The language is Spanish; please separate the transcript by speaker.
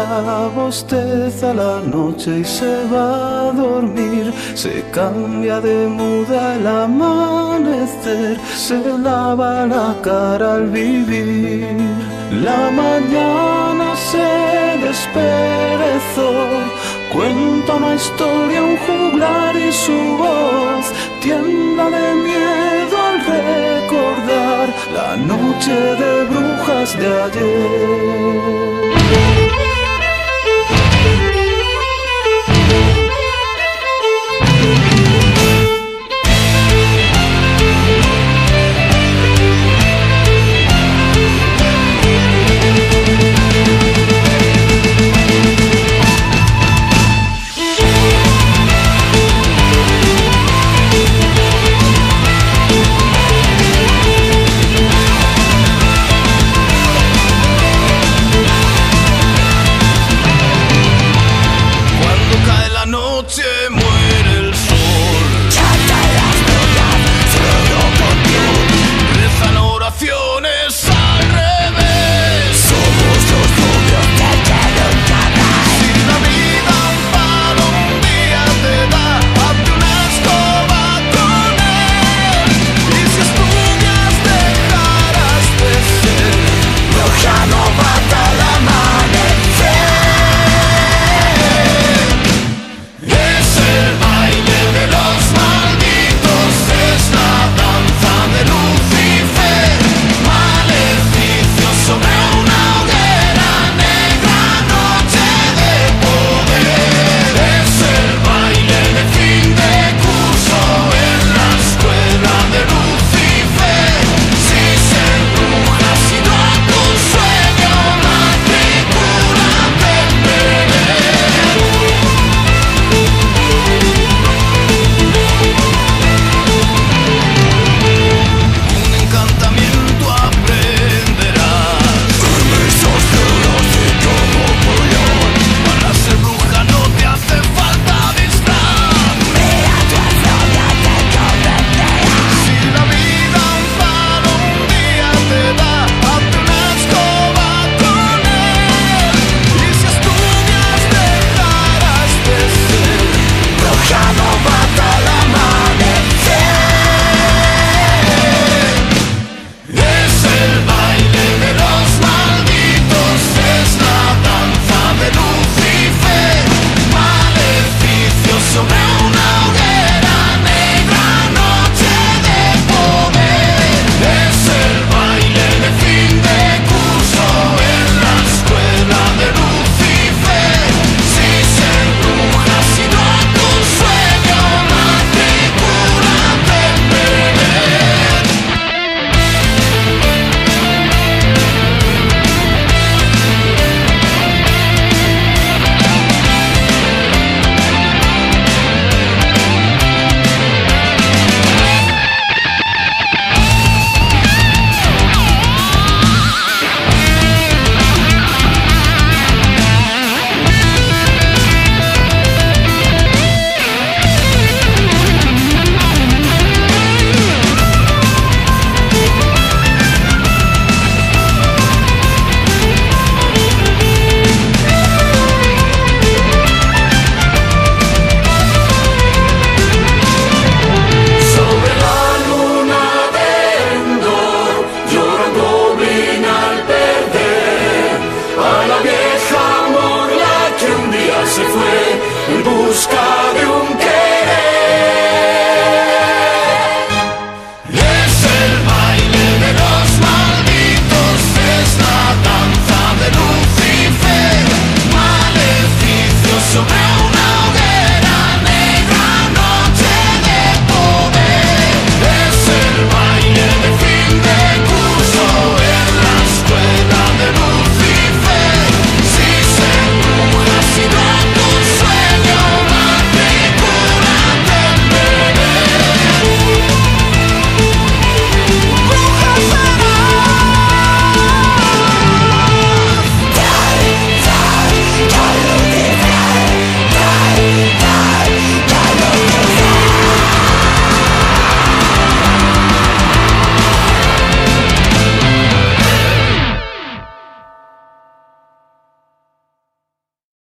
Speaker 1: ella bosteza la noche y se va a dormir. Se cambia de muda el amanecer, se lava la cara al vivir. La mañana se desperezó, cuenta una historia, un juglar y su voz tienda de miedo al recordar la noche de brujas de ayer.